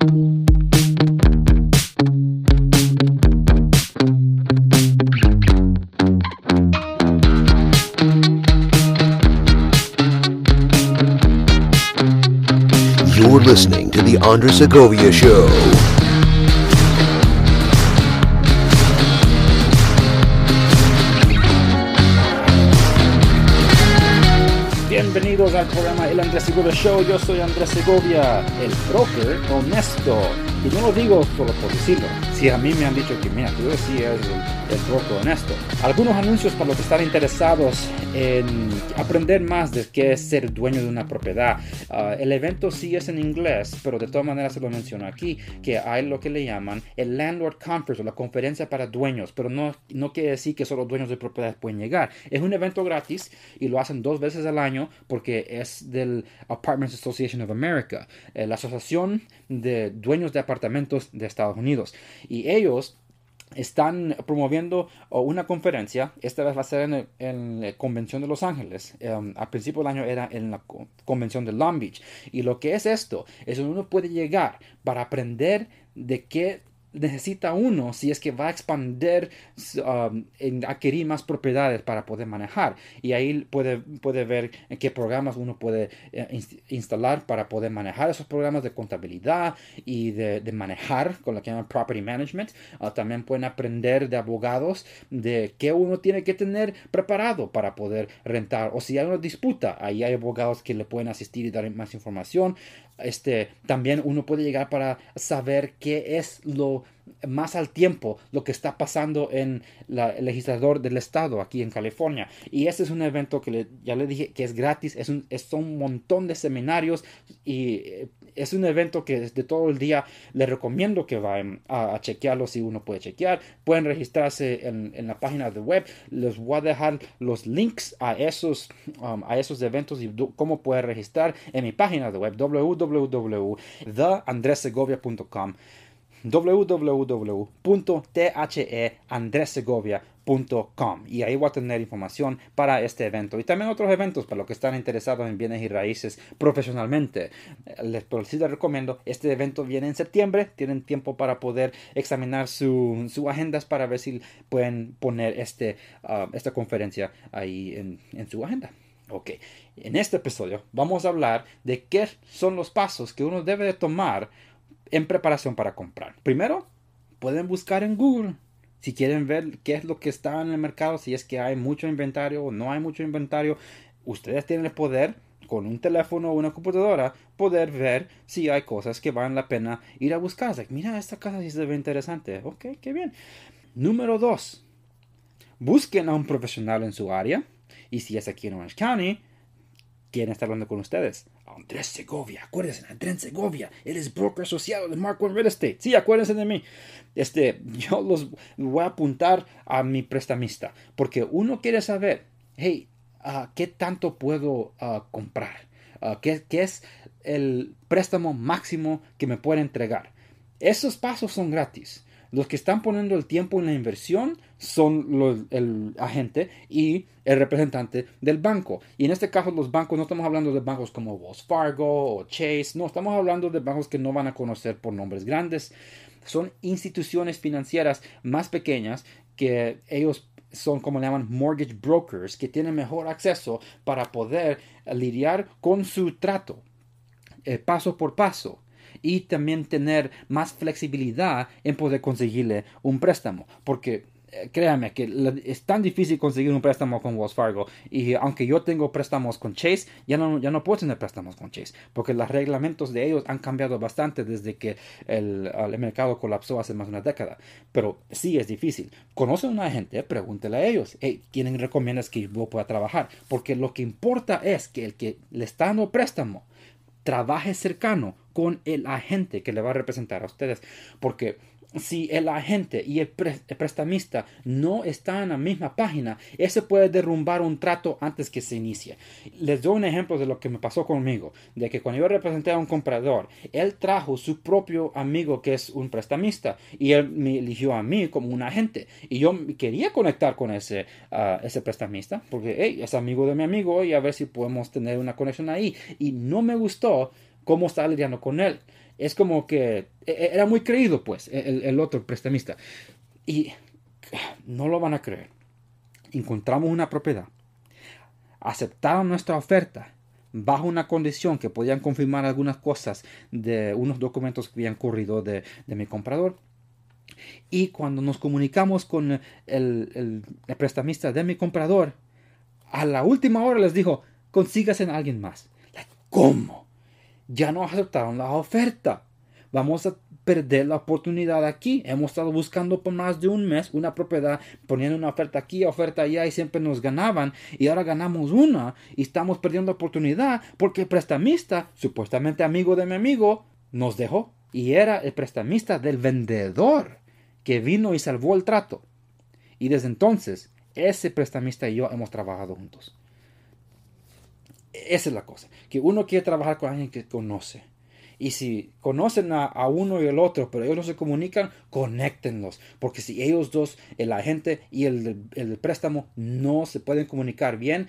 You're listening to The Andres Segovia Show. Show. Yo soy Andrés Segovia, el broker honesto. Y no lo digo solo por decirlo. Si a mí me han dicho que, mira, tú eres el, el broker honesto. Algunos anuncios para los que están interesados en aprender más de qué es ser dueño de una propiedad. Ah, el evento sí es en inglés, pero de todas maneras se lo menciono aquí, que hay lo que le llaman el Landlord Conference o la conferencia para dueños, pero no, no quiere decir que solo dueños de propiedades pueden llegar. Es un evento gratis y lo hacen dos veces al año porque es del Apartments Association of America, eh, la asociación de dueños de apartamentos de Estados Unidos. Y ellos están promoviendo una conferencia, esta vez va a ser en, el- la Convención de Los Ángeles, Um, al principio del año era en la co- Convención de Long Beach, y lo que es esto, es donde uno puede llegar para aprender de qué necesita uno si es que va a expandir, um, en adquirir más propiedades para poder manejar. Y ahí puede, puede ver en qué programas uno puede eh, ins- instalar para poder manejar esos programas de contabilidad y de, manejar con lo que llaman property management. Ah, también pueden aprender de abogados de qué uno tiene que tener preparado para poder rentar. O si hay una disputa, ahí hay abogados que le pueden asistir y dar más información. Este, también uno puede llegar para saber qué es lo más al tiempo lo que está pasando en el legislador del estado aquí en California. Y este es un evento que le- ya le dije que es gratis, es un, un montón de seminarios y eh, es un evento que de todo el día les recomiendo que vayan a, a chequearlo si uno puede chequear. Pueden registrarse en, la página de web. Les voy a dejar los links a esos, um, a esos eventos y cómo puede registrar en mi página de web www.theandresegovia.com www.theandresegovia.com y ahí voy a tener información para este evento y también otros eventos para los que están interesados en bienes y raíces profesionalmente. Les, recomiendo, este evento viene en septiembre, tienen tiempo para poder examinar su, su agendas para ver si pueden poner este, ah, esta conferencia ahí en, en su agenda. Ok, en este episodio vamos a hablar de qué son los pasos que uno debe de tomar en preparación para comprar. Primero, pueden buscar en Google si quieren ver qué es lo que está en el mercado, si es que hay mucho inventario o no hay mucho inventario. Ustedes tienen el poder con un teléfono o una computadora poder ver si hay cosas que valen la pena ir a buscar. Like, mira, esta casa sí se ve interesante. Ok, qué bien. Número dos, busquen a un profesional en su área. Y si es aquí en Orange County, ¿Quién está hablando con ustedes? Andrés Segovia, acuérdense, Andrés Segovia, él broker asociado de Mark One Real Estate. Sí, acuérdense de mí. Este, yo los voy a apuntar a mi prestamista, porque uno quiere saber, hey, ah, ¿qué tanto puedo ah, comprar? Ah, ¿qué, qué es el préstamo máximo que me puede entregar? Esos pasos son gratis. Los que están poniendo el tiempo en la inversión son el agente y el representante del banco. Y en este caso los bancos no estamos hablando de bancos como Wells Fargo o Chase, no, estamos hablando de bancos que no van a conocer por nombres grandes. Son instituciones financieras más pequeñas que ellos son como le llaman mortgage brokers, que tienen mejor acceso para poder lidiar con su trato eh, paso por paso y también tener más flexibilidad en poder conseguirle un préstamo porque eh, créanme que es tan difícil conseguir un préstamo con Wells Fargo y aunque yo tengo préstamos con Chase ya no, ya no puedo tener préstamos con Chase porque los reglamentos de ellos han cambiado bastante desde que el, mercado colapsó hace más de una década. Pero sí es difícil. Conoce a un agente pregúntele a ellos. Hey, ¿quién recomiendas que yo pueda trabajar? porque lo que importa es que el que le está dando préstamo trabaje cercano con el agente que le va a representar a ustedes. Porque si el agente y el, pre- el prestamista no están en la misma página, ese puede derrumbar un trato antes que se inicie. Les doy un ejemplo de lo que me pasó conmigo, de que cuando yo representé a un comprador, él trajo su propio amigo que es un prestamista y él me eligió a mí como un agente. Y yo quería conectar con ese, ah, prestamista, porque hey, es amigo de mi amigo y a ver si podemos tener una conexión ahí. Y no me gustó cómo estaba lidiando con él. Es como que e, e, era muy creído, pues, el, el otro prestamista. Y no lo van a creer. Encontramos una propiedad. Aceptaron nuestra oferta bajo una condición que podían confirmar algunas cosas de unos documentos que habían corrido de, mi comprador. Y cuando nos comunicamos con el, prestamista de mi comprador, a la última hora les dijo, consígase en alguien más. ¿Cómo? Ya no aceptaron la oferta. Vamos a perder la oportunidad aquí. Hemos estado buscando por más de un mes una propiedad, poniendo una oferta aquí, oferta allá y siempre nos ganaban y ahora ganamos una y estamos perdiendo oportunidad porque el prestamista, supuestamente amigo de mi amigo, nos dejó y era el prestamista del vendedor que vino y salvó el trato. Y desde entonces, ese prestamista y yo hemos trabajado juntos. Esa es la cosa, que uno quiere trabajar con alguien que conoce y si conocen a, uno y el otro, pero ellos no se comunican, conéctenlos. Porque si ellos dos, el agente y el, el préstamo, no se pueden comunicar bien,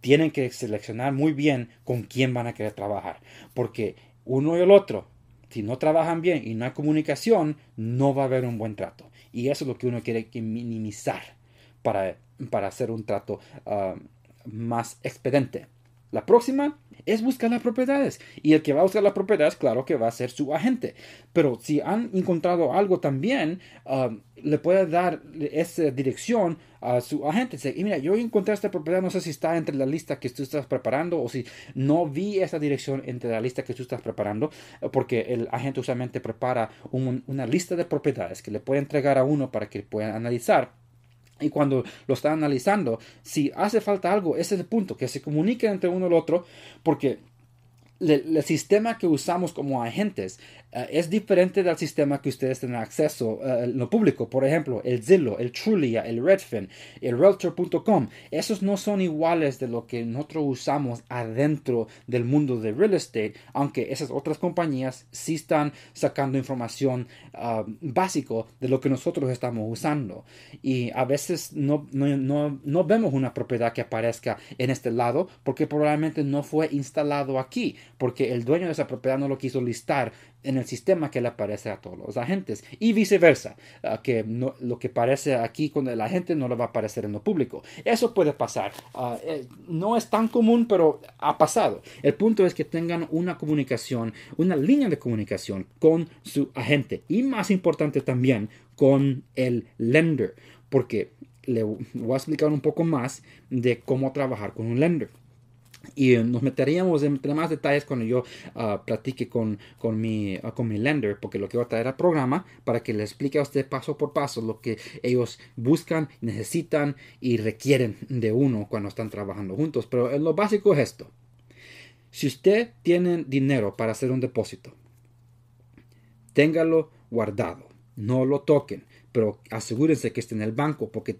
tienen que seleccionar muy bien con quién van a querer trabajar. Porque uno y el otro, si no trabajan bien y no hay comunicación, no va a haber un buen trato. Y eso es lo que uno quiere minimizar para, para hacer un trato ah, más expedente. La próxima es buscar las propiedades. Y el que va a buscar las propiedades, claro que va a ser su agente. Pero si han encontrado algo también, um, le puede dar esa dirección a su agente. Y mira, yo encontré esta propiedad, no sé si está entre la lista que tú estás preparando o si no vi esa dirección entre la lista que tú estás preparando, porque el agente usualmente prepara una lista de propiedades que le puede entregar a uno para que puedan analizar y cuando lo está analizando, si hace falta algo, ese es el punto, que se comuniquen entre uno y el otro, porque el, sistema que usamos como agentes eh, es diferente del sistema que ustedes tienen acceso uh, en lo público. Por ejemplo, el Zillow, el Trulia, el Redfin, el Realtor.com. Esos no son iguales de lo que nosotros usamos adentro del mundo de real estate, aunque esas otras compañías sí están sacando información uh, básico de lo que nosotros estamos usando. Y a veces no, no, no vemos una propiedad que aparezca en este lado porque probablemente no fue instalado aquí porque el dueño de esa propiedad no lo quiso listar en el sistema que le aparece a todos los agentes y viceversa, ah, que lo que aparece aquí con el agente no le va a aparecer en lo público. Eso puede pasar. Eh, no es tan común, pero ha pasado. El punto es que tengan una comunicación, una línea de comunicación con su agente y más importante también con el lender, porque le voy a explicar un poco más de cómo trabajar con un lender. Y nos meteríamos en más detalles cuando yo uh, platique con, con, mi, uh, con mi lender, porque lo que voy a traer al programa para que le explique a usted paso por paso lo que ellos buscan, necesitan y requieren de uno cuando están trabajando juntos. Pero lo básico es esto. Si usted tiene dinero para hacer un depósito, téngalo guardado, no lo toquen pero asegúrense que esté en el banco porque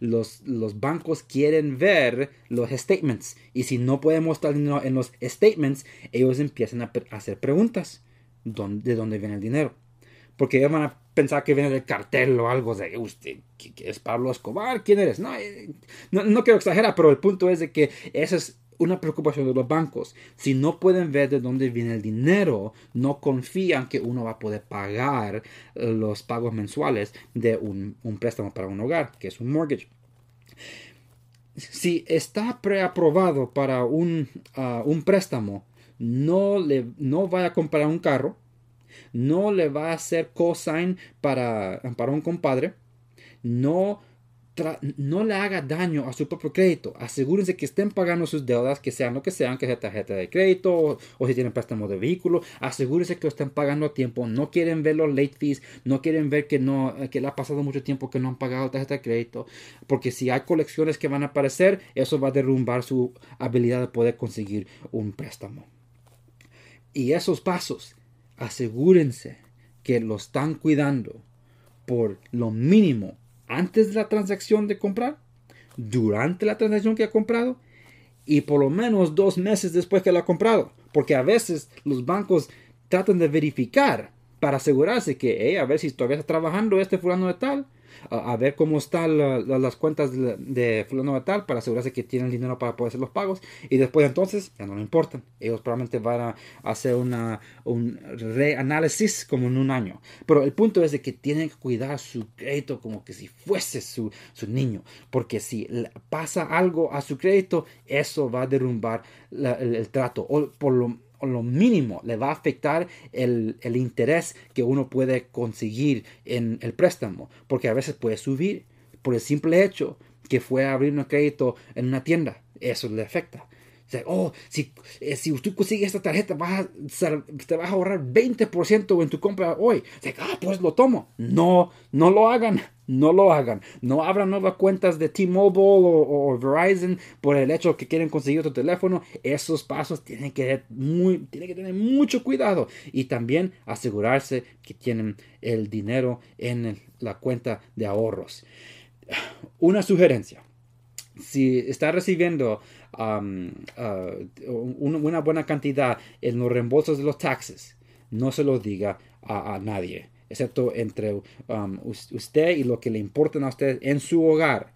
los, los bancos quieren ver los statements y si no pueden mostrar dinero en los statements, ellos empiezan a, hacer preguntas de dónde viene el dinero. Porque ellos van a pensar que viene del cartel o algo de usted, ¿qué, es Pablo Escobar? ¿Quién eres? No, eh, no, no, quiero exagerar, pero el punto es de que ese es una preocupación de los bancos. Si no pueden ver de dónde viene el dinero, no confían que uno va a poder pagar eh, los pagos mensuales de un, préstamo para un hogar, que es un mortgage. Si está preaprobado para un, ah, un préstamo, no, le, no a comprar un carro, no le va a hacer cosign para, para un compadre, no no le haga daño a su propio crédito. Asegúrense que estén pagando sus deudas, que sean lo que sean, que sea tarjeta de crédito o, si tienen préstamo de vehículo. Asegúrense que lo estén pagando a tiempo. No quieren ver los late fees, no quieren ver que no que le ha pasado mucho tiempo que no han pagado tarjeta de crédito, porque si hay colecciones que van a aparecer, eso va a derrumbar su habilidad de poder conseguir un préstamo. Y esos pasos, asegúrense que lo están cuidando por lo mínimo antes de la transacción de comprar, durante la transacción que ha comprado y por lo menos dos meses después que la ha comprado. Porque a veces los bancos tratan de verificar para asegurarse que, a ver si todavía está trabajando este fulano de tal, a, ver cómo están las cuentas de, fulano de tal, para asegurarse que tienen dinero para poder hacer los pagos, y después entonces ya no le importan. Ellos probablemente van a hacer una, un reanálisis como en un año. Pero el punto es de que tienen que cuidar su crédito como que si fuese su, su niño, porque si pasa algo a su crédito, eso va a derrumbar el, el trato, o por lo lo mínimo le va a afectar el, interés que uno puede conseguir en el préstamo, porque a veces puede subir por el simple hecho que fue a abrir un crédito en una tienda. Eso le afecta. Oh, si, eh, si usted consigue esta tarjeta, vas te vas a ahorrar 20% en tu compra hoy. ah, pues lo tomo. No, no lo hagan. No lo hagan. No abran nuevas cuentas de T-Mobile o, Verizon por el hecho que quieren conseguir otro teléfono. Esos pasos tienen que, tienen que tener mucho cuidado y también asegurarse que tienen el dinero en la cuenta de ahorros. Una sugerencia. Si está recibiendo um, uh, una buena cantidad en los reembolsos de los taxes, no se lo diga a nadie excepto entre um, usted y lo que le importa a usted en su hogar.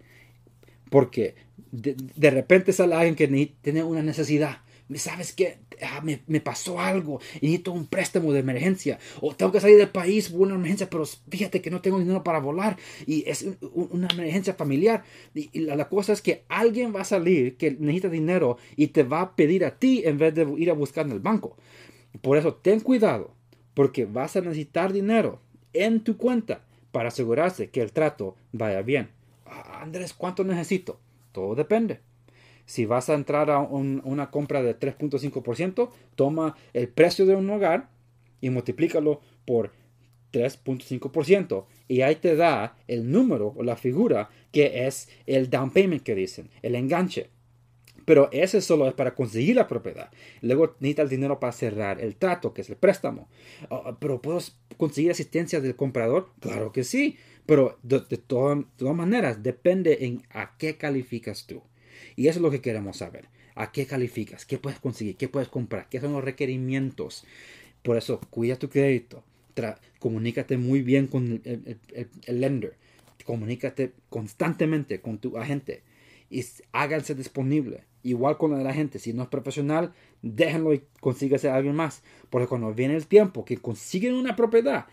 Porque de, repente sale alguien que tiene una necesidad. ¿Sabes qué? Ah, me, pasó algo y necesito un préstamo de emergencia. O tengo que salir del país por una emergencia, pero fíjate que no tengo dinero para volar. Y es una emergencia familiar. Y, la, la, cosa es que alguien va a salir que necesita dinero y te va a pedir a ti en vez de ir a buscar en el banco. Por eso ten cuidado, porque vas a necesitar dinero en tu cuenta para asegurarse que el trato vaya bien. Ah, Andrés, ¿cuánto necesito? Todo depende. Si vas a entrar a una compra de 3.5%, toma el precio de un hogar y multiplícalo por 3.5% y ahí te da el número o la figura que es el down payment que dicen, el enganche. Pero ese solo es para conseguir la propiedad. Luego necesita el dinero para cerrar el trato, que es el préstamo. Ah, pero ¿puedo conseguir asistencia del comprador? Claro que sí. Pero de, todas maneras, depende en a qué calificas tú. Y eso es lo que queremos saber. ¿A qué calificas? ¿Qué puedes conseguir? ¿Qué puedes comprar? ¿Qué son los requerimientos? Por eso, cuida tu crédito. comunícate muy bien con el, lender. Comunícate constantemente con tu agente y háganse disponible. Igual con la gente, si no es profesional, déjenlo y consíguese a alguien más. Porque cuando viene el tiempo que consiguen una propiedad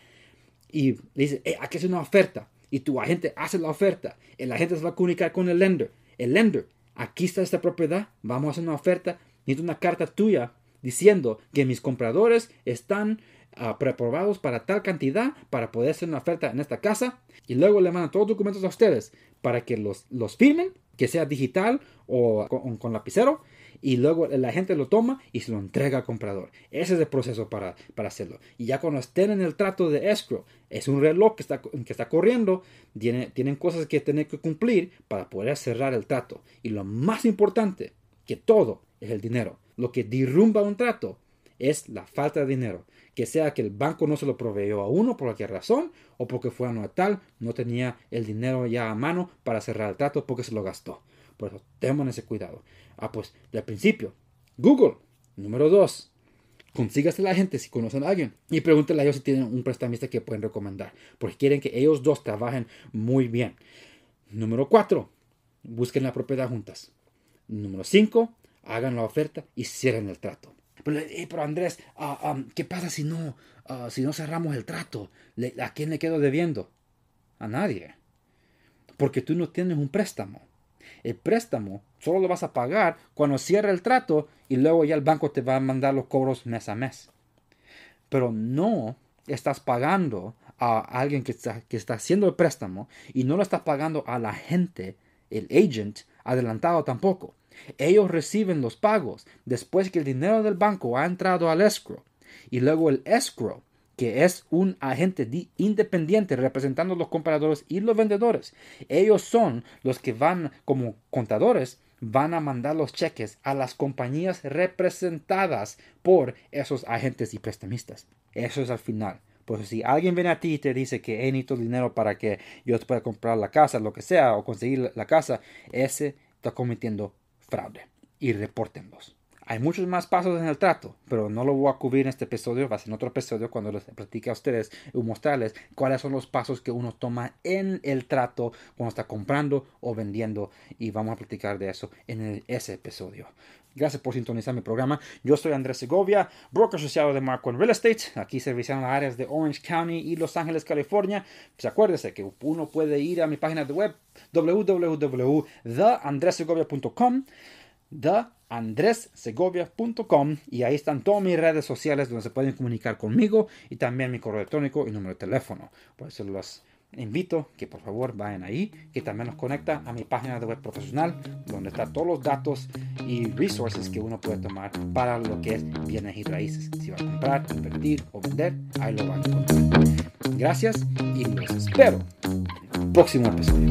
y le dicen, eh, aquí es una oferta, y tu agente hace la oferta, el agente se va a comunicar con el lender. El lender, aquí está esta propiedad, vamos a hacer una oferta, necesito una carta tuya diciendo que mis compradores están uh, preaprobados para tal cantidad para poder hacer una oferta en esta casa. Y luego le mandan todos los documentos a ustedes para que los, los firmen que sea digital o con, lapicero y luego la gente lo toma y se lo entrega al comprador. Ese es el proceso para, para, hacerlo. Y ya cuando estén en el trato de escrow, es un reloj que está, que está corriendo, tiene, tienen cosas que tienen que cumplir para poder cerrar el trato. Y lo más importante que todo es el dinero. Lo que derrumba un trato es la falta de dinero. Que sea que el banco no se lo proveyó a uno por cualquier razón o porque fue a tal, no tenía el dinero ya a mano para cerrar el trato porque se lo gastó. Por eso, tengan ese cuidado. Ah, pues, del principio, Google. Número dos, consígase la gente si conocen a alguien y pregúntenle a ellos si tienen un prestamista que pueden recomendar, porque quieren que ellos dos trabajen muy bien. Número cuatro, busquen la propiedad juntas. Número cinco, hagan la oferta y cierren el trato. Pero, eh, pero Andrés, ah, ah, ¿qué pasa si no, ah, si no cerramos el trato? ¿A quién le quedo debiendo? A nadie. Porque tú no tienes un préstamo. El préstamo solo lo vas a pagar cuando cierre el trato y luego ya el banco te va a mandar los cobros mes a mes. Pero no estás pagando a alguien que está, que está haciendo el préstamo y no lo estás pagando a la gente, el agent, adelantado tampoco. Ellos reciben los pagos después que el dinero del banco ha entrado al escrow. Y luego el escrow, que es un agente independiente representando los compradores y los vendedores. Ellos son los que van como contadores van a mandar los cheques a las compañías representadas por esos agentes y prestamistas. Eso es al final. Pues si alguien viene a ti y te dice que he necesito dinero para que yo te pueda comprar la casa, lo que sea, o conseguir la casa, ese está cometiendo fraude y repórtenlos. Hay muchos más pasos en el trato, pero no lo voy a cubrir en este episodio, va a ser en otro episodio cuando les platique a ustedes y mostrarles cuáles son los pasos que uno toma en el trato cuando está comprando o vendiendo y vamos a platicar de eso en ese episodio. Gracias por sintonizar mi programa. Yo soy Andrés Segovia, broker asociado de Marco Real Estate. Aquí serviciando las áreas de Orange County y Los Ángeles, California. Pues acuérdese que uno puede ir a mi página de web www.theandresegovia.com andressegovia.com y ahí están todas mis redes sociales donde se pueden comunicar conmigo y también mi correo electrónico y número de teléfono. Por eso los invito que por favor vayan ahí, que también nos conecta a mi página de web profesional donde están todos los datos y resources que uno puede tomar para lo que es bienes y raíces. Si va a comprar, invertir o vender, ahí lo van a encontrar. Gracias y los espero en el próximo episodio.